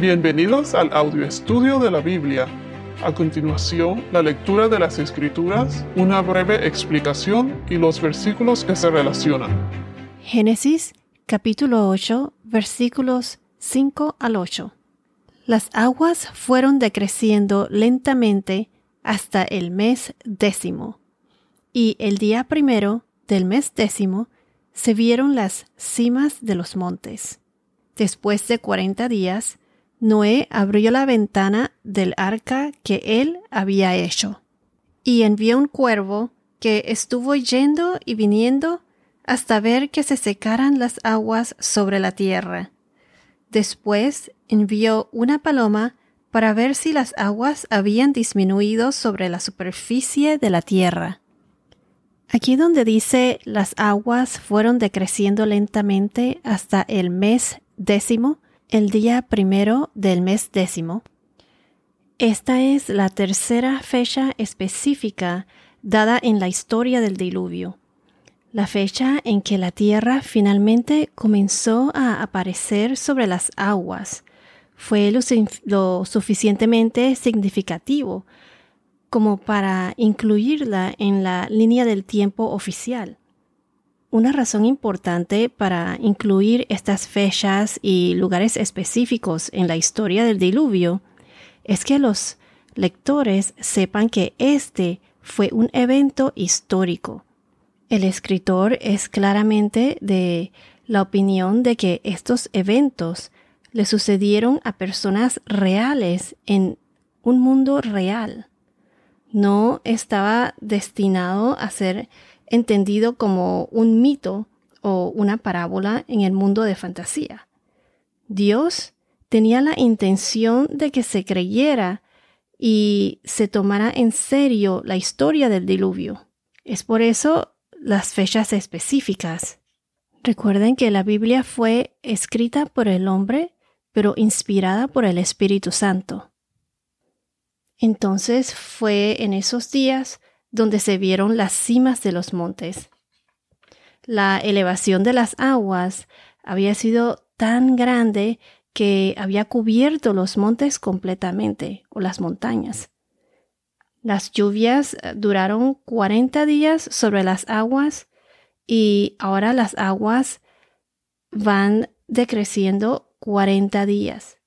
Bienvenidos al audio estudio de la Biblia. A continuación, la lectura de las Escrituras, una breve explicación y los versículos que se relacionan. Génesis capítulo 8 versículos 5 al 8. Las aguas fueron decreciendo lentamente hasta el mes décimo, y el día primero del mes décimo se vieron las cimas de los montes. Después de cuarenta días, Noé abrió la ventana del arca que él había hecho, y envió un cuervo que estuvo yendo y viniendo hasta ver que se secaran las aguas sobre la tierra. Después envió una paloma para ver si las aguas habían disminuido sobre la superficie de la tierra. Aquí donde dice las aguas fueron decreciendo lentamente hasta el mes décimo, el día primero del mes décimo. Esta es la tercera fecha específica dada en la historia del diluvio, la fecha en que la tierra finalmente comenzó a aparecer sobre las aguas. Fue lo, lo suficientemente significativo como para incluirla en la línea del tiempo oficial. Una razón importante para incluir estas fechas y lugares específicos en la historia del diluvio es que los lectores sepan que este fue un evento histórico. El escritor es claramente de la opinión de que estos eventos le sucedieron a personas reales en un mundo real. No estaba destinado a ser entendido como un mito o una parábola en el mundo de fantasía. Dios tenía la intención de que se creyera y se tomara en serio la historia del diluvio. Es por eso las fechas específicas. Recuerden que la Biblia fue escrita por el hombre, pero inspirada por el Espíritu Santo. Entonces fue en esos días donde se vieron las cimas de los montes. La elevación de las aguas había sido tan grande que había cubierto los montes completamente, o las montañas. Las lluvias eh, duraron 40 días sobre las aguas y ahora las aguas van decreciendo 40 días.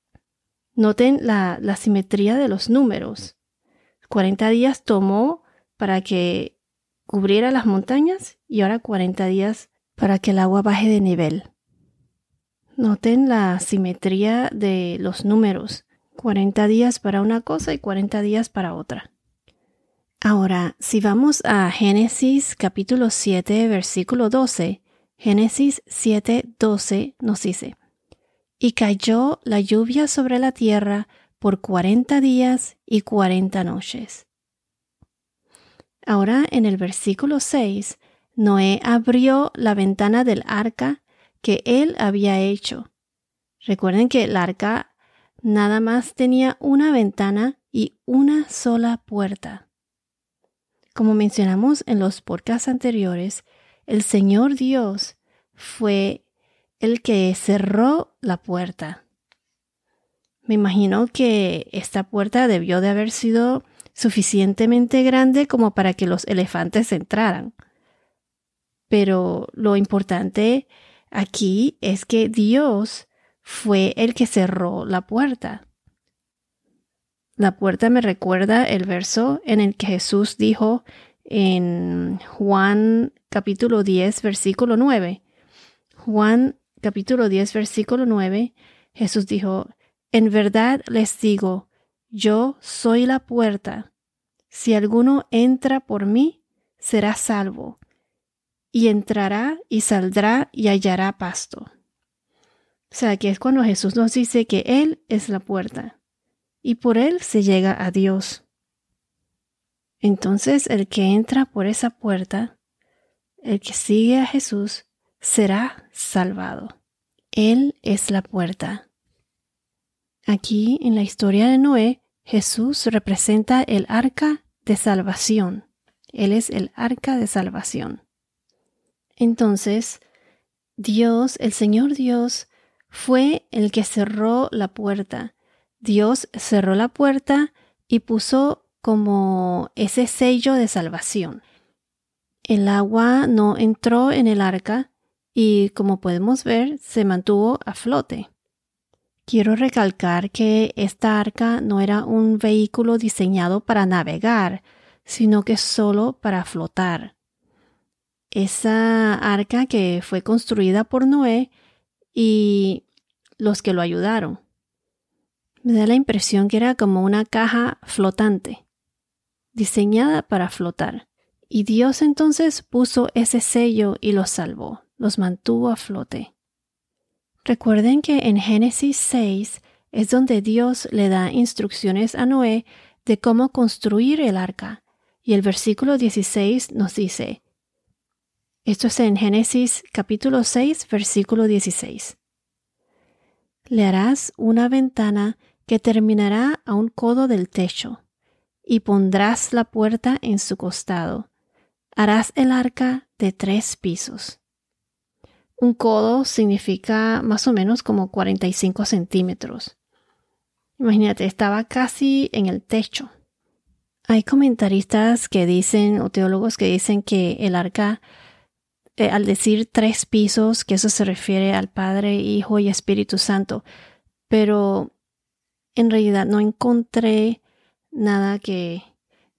Noten la, la simetría de los números. 40 días tomó para que cubriera las montañas y ahora 40 días para que el agua baje de nivel. Noten la simetría de los números. 40 días para una cosa y 40 días para otra. Ahora, si vamos a Génesis capítulo 7, versículo 12, Génesis 7, 12 nos dice, Y cayó la lluvia sobre la tierra por 40 días y 40 noches. Ahora en el versículo 6, Noé abrió la ventana del arca que él había hecho. Recuerden que el arca nada más tenía una ventana y una sola puerta. Como mencionamos en los podcasts anteriores, el Señor Dios fue el que cerró la puerta. Me imagino que esta puerta debió de haber sido suficientemente grande como para que los elefantes entraran. Pero lo importante aquí es que Dios fue el que cerró la puerta. La puerta me recuerda el verso en el que Jesús dijo en Juan capítulo 10, versículo 9. Juan capítulo 10, versículo 9, Jesús dijo, En verdad les digo, yo soy la puerta. Si alguno entra por mí, será salvo, y entrará y saldrá y hallará pasto. O sea, que es cuando Jesús nos dice que Él es la puerta, y por Él se llega a Dios. Entonces el que entra por esa puerta, el que sigue a Jesús, será salvado. Él es la puerta. Aquí en la historia de Noé, Jesús representa el arca de salvación. Él es el arca de salvación. Entonces, Dios, el Señor Dios, fue el que cerró la puerta Dios cerró la puerta y puso como ese sello de salvación. El agua no entró en el arca y, como podemos ver, se mantuvo a flote. Quiero recalcar que esta arca no era un vehículo diseñado para navegar, sino que solo para flotar. Esa arca que fue construida por Noé y los que lo ayudaron. Me da la impresión que era como una caja flotante, diseñada para flotar. Y Dios entonces puso ese sello y los salvó, los mantuvo a flote. Recuerden que en Génesis 6 es donde Dios le da instrucciones a Noé de cómo construir el arca. Y el versículo 16 nos dice, esto es en Génesis capítulo 6, versículo 16. Le harás una ventana que terminará a un codo del techo, y pondrás la puerta en su costado. Harás el arca de tres pisos. Un codo significa más o menos como 45 centímetros. Imagínate, estaba casi en el techo. Hay comentaristas que dicen, o teólogos que dicen que el arca, eh, al decir tres pisos, que eso se refiere al Padre, Hijo y Espíritu Santo, pero en realidad no encontré nada que,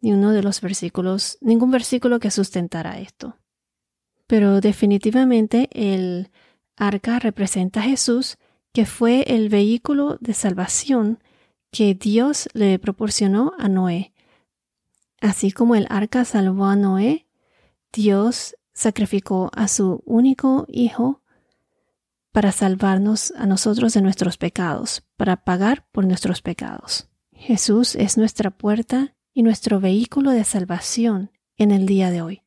ni uno de los versículos, ningún versículo que sustentara esto. Pero definitivamente el arca representa a Jesús, que fue el vehículo de salvación que Dios le proporcionó a Noé. Así como el arca salvó a Noé, Dios sacrificó a su único hijo para salvarnos a nosotros de nuestros pecados, para pagar por nuestros pecados. Jesús es nuestra puerta y nuestro vehículo de salvación en el día de hoy.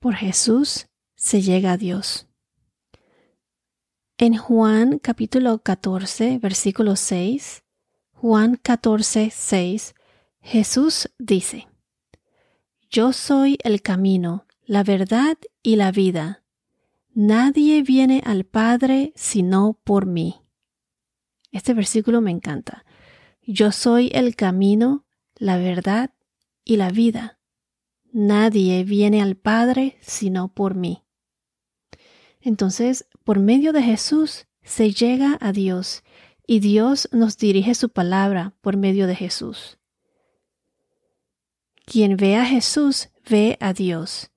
Por Jesús se llega a Dios. En Juan capítulo 14, versículo 6, Juan 14, 6, Jesús dice, Yo soy el camino, la verdad y la vida. Nadie viene al Padre sino por mí. Este versículo me encanta. Yo soy el camino, la verdad y la vida. Nadie viene al Padre sino por mí. Entonces, por medio de Jesús se llega a Dios y Dios nos dirige su palabra por medio de Jesús. Quien ve a Jesús ve a Dios.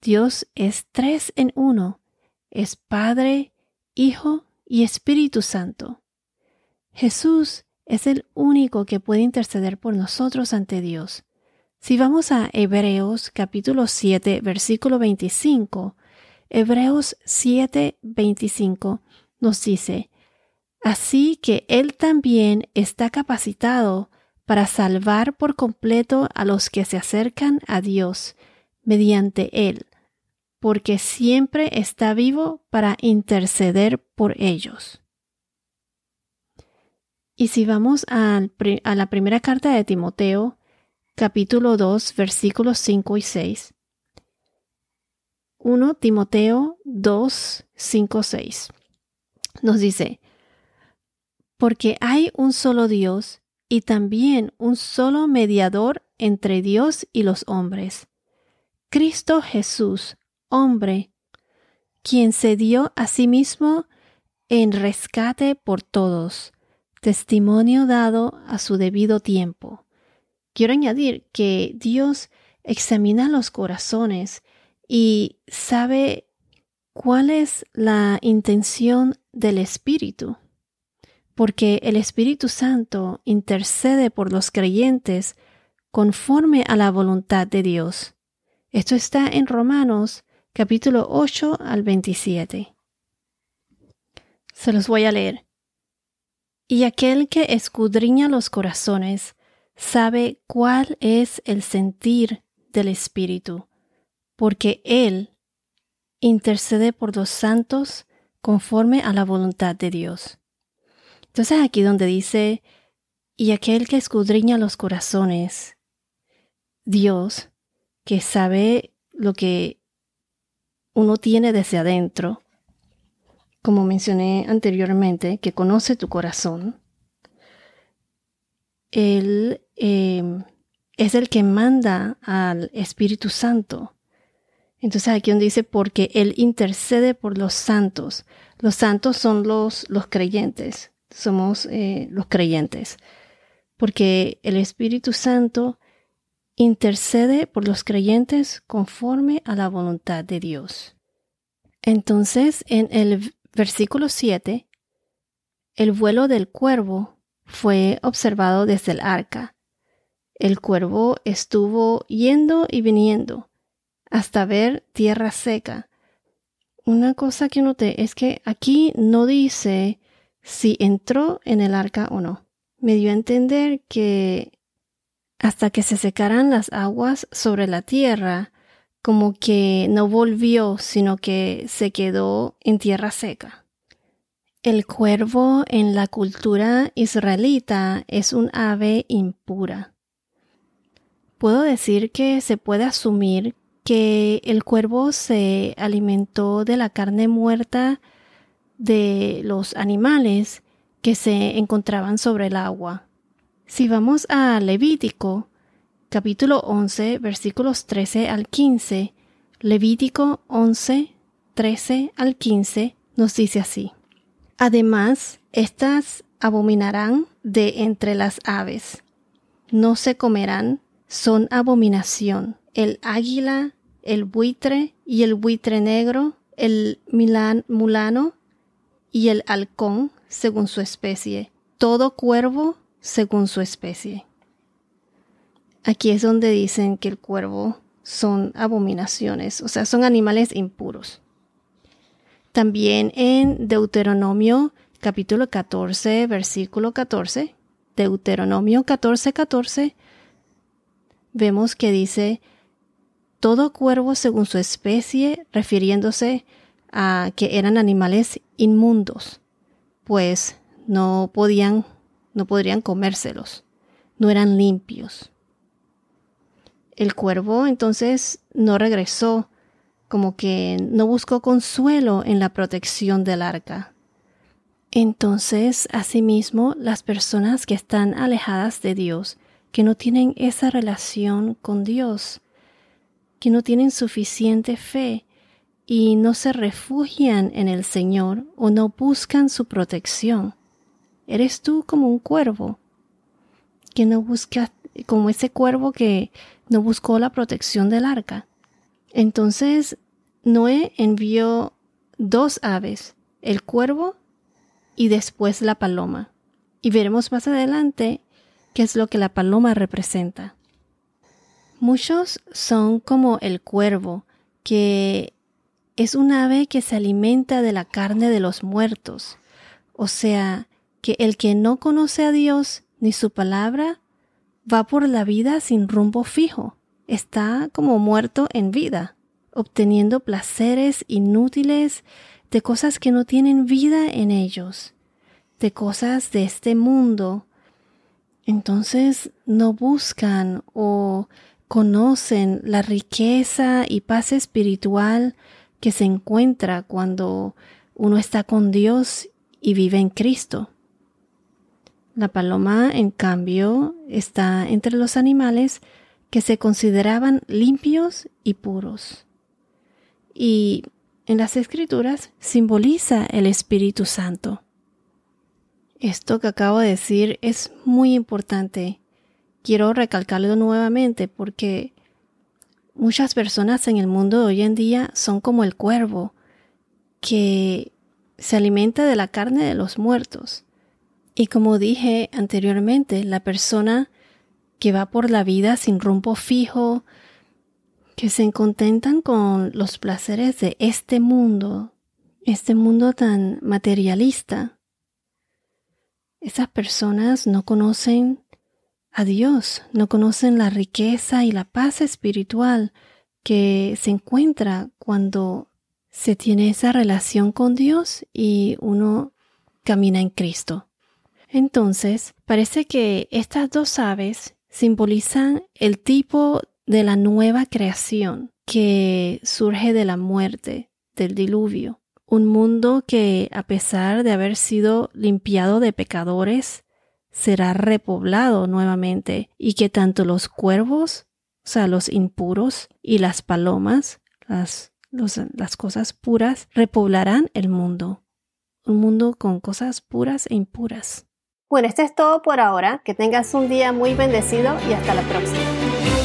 Dios es tres en uno es Padre, Hijo y Espíritu Santo. Jesús es el único que puede interceder por nosotros ante Dios. Si vamos a Hebreos capítulo 7, versículo 25, Hebreos 7, 25 nos dice, Así que Él también está capacitado para salvar por completo a los que se acercan a Dios mediante Él porque siempre está vivo para interceder por ellos. Y si vamos a, la primera carta de Timoteo, capítulo 2, versículos 5 y 6. 1 Timoteo 2, 5, 6. Nos dice, porque hay un solo Dios y también un solo mediador entre Dios y los hombres, Cristo Jesús, hombre, quien se dio a sí mismo en rescate por todos, testimonio dado a su debido tiempo. Quiero añadir que Dios examina los corazones y sabe cuál es la intención del Espíritu, porque el Espíritu Santo intercede por los creyentes conforme a la voluntad de Dios. Esto está en Romanos capítulo 8 al 27. Se los voy a leer. Y aquel que escudriña los corazones sabe cuál es el sentir del Espíritu, porque Él intercede por los santos conforme a la voluntad de Dios. Entonces aquí donde dice, y aquel que escudriña los corazones, Dios, que sabe lo que uno tiene desde adentro, como mencioné anteriormente, que conoce tu corazón, Él em, es el que manda al Espíritu Santo. Entonces aquí donde dice, porque Él intercede por los santos. Los santos son los, los creyentes, somos eh, los creyentes. Porque el Espíritu Santo intercede por los creyentes conforme a la voluntad de Dios. Entonces, en el versículo 7, el vuelo del cuervo fue observado desde el arca. El cuervo estuvo yendo y viniendo hasta ver tierra seca. Una cosa que noté es que aquí no dice si entró en el arca o no. Me dio a entender que hasta que se secaran las aguas sobre la tierra, como que no volvió, sino que se quedó en tierra seca. El cuervo en la cultura israelita es un ave impura. Puedo decir que se puede asumir que el cuervo se alimentó de la carne muerta de los animales que se encontraban sobre el agua. Si vamos a Levítico, capítulo 11, versículos 13 al 15, Levítico 11, 13 al 15 nos dice así. Además, estas abominarán de entre las aves. No se comerán, son abominación. El águila, el buitre y el buitre negro, el milán, mulano y el halcón, según su especie. Todo cuervo, según su especie. Aquí es donde dicen que el cuervo son abominaciones, o sea, son animales impuros. También en Deuteronomio capítulo 14, versículo 14, Deuteronomio 14, 14, vemos que dice, todo cuervo según su especie, refiriéndose a que eran animales inmundos, pues no podían, no podrían comérselos, no eran limpios. El cuervo entonces no regresó, como que no buscó consuelo en la protección del arca. Entonces, asimismo, las personas que están alejadas de Dios, que no tienen esa relación con Dios, que no tienen suficiente fe y no se refugian en el Señor o no buscan su protección. Eres tú como un cuervo que no busca, como ese cuervo que no buscó la protección del arca. Entonces Noé envió dos aves, el cuervo y después la paloma. Y veremos más adelante qué es lo que la paloma representa. Muchos son como el cuervo, que es un ave que se alimenta de la carne de los muertos. O sea, que el que no conoce a Dios ni su palabra va por la vida sin rumbo fijo, está como muerto en vida, obteniendo placeres inútiles de cosas que no tienen vida en ellos, de cosas de este mundo. Entonces no buscan o conocen la riqueza y paz espiritual que se encuentra cuando uno está con Dios y vive en Cristo. La paloma, en cambio, está entre los animales que se consideraban limpios y puros. Y en las escrituras simboliza el Espíritu Santo. Esto que acabo de decir es muy importante. Quiero recalcarlo nuevamente porque muchas personas en el mundo de hoy en día son como el cuervo, que se alimenta de la carne de los muertos. Y como dije anteriormente, la persona que va por la vida sin rumbo fijo, que se contentan con los placeres de este mundo, este mundo tan materialista, esas personas no conocen a Dios, no conocen la riqueza y la paz espiritual que se encuentra cuando se tiene esa relación con Dios y uno camina en Cristo. Entonces, parece que estas dos aves simbolizan el tipo de la nueva creación que surge de la muerte, del diluvio. Un mundo que, a pesar de haber sido limpiado de pecadores, será repoblado nuevamente y que tanto los cuervos, o sea, los impuros y las palomas, las, las cosas puras, repoblarán el mundo. Un mundo con cosas puras e impuras. Bueno, esto es todo por ahora. Que tengas un día muy bendecido y hasta la próxima.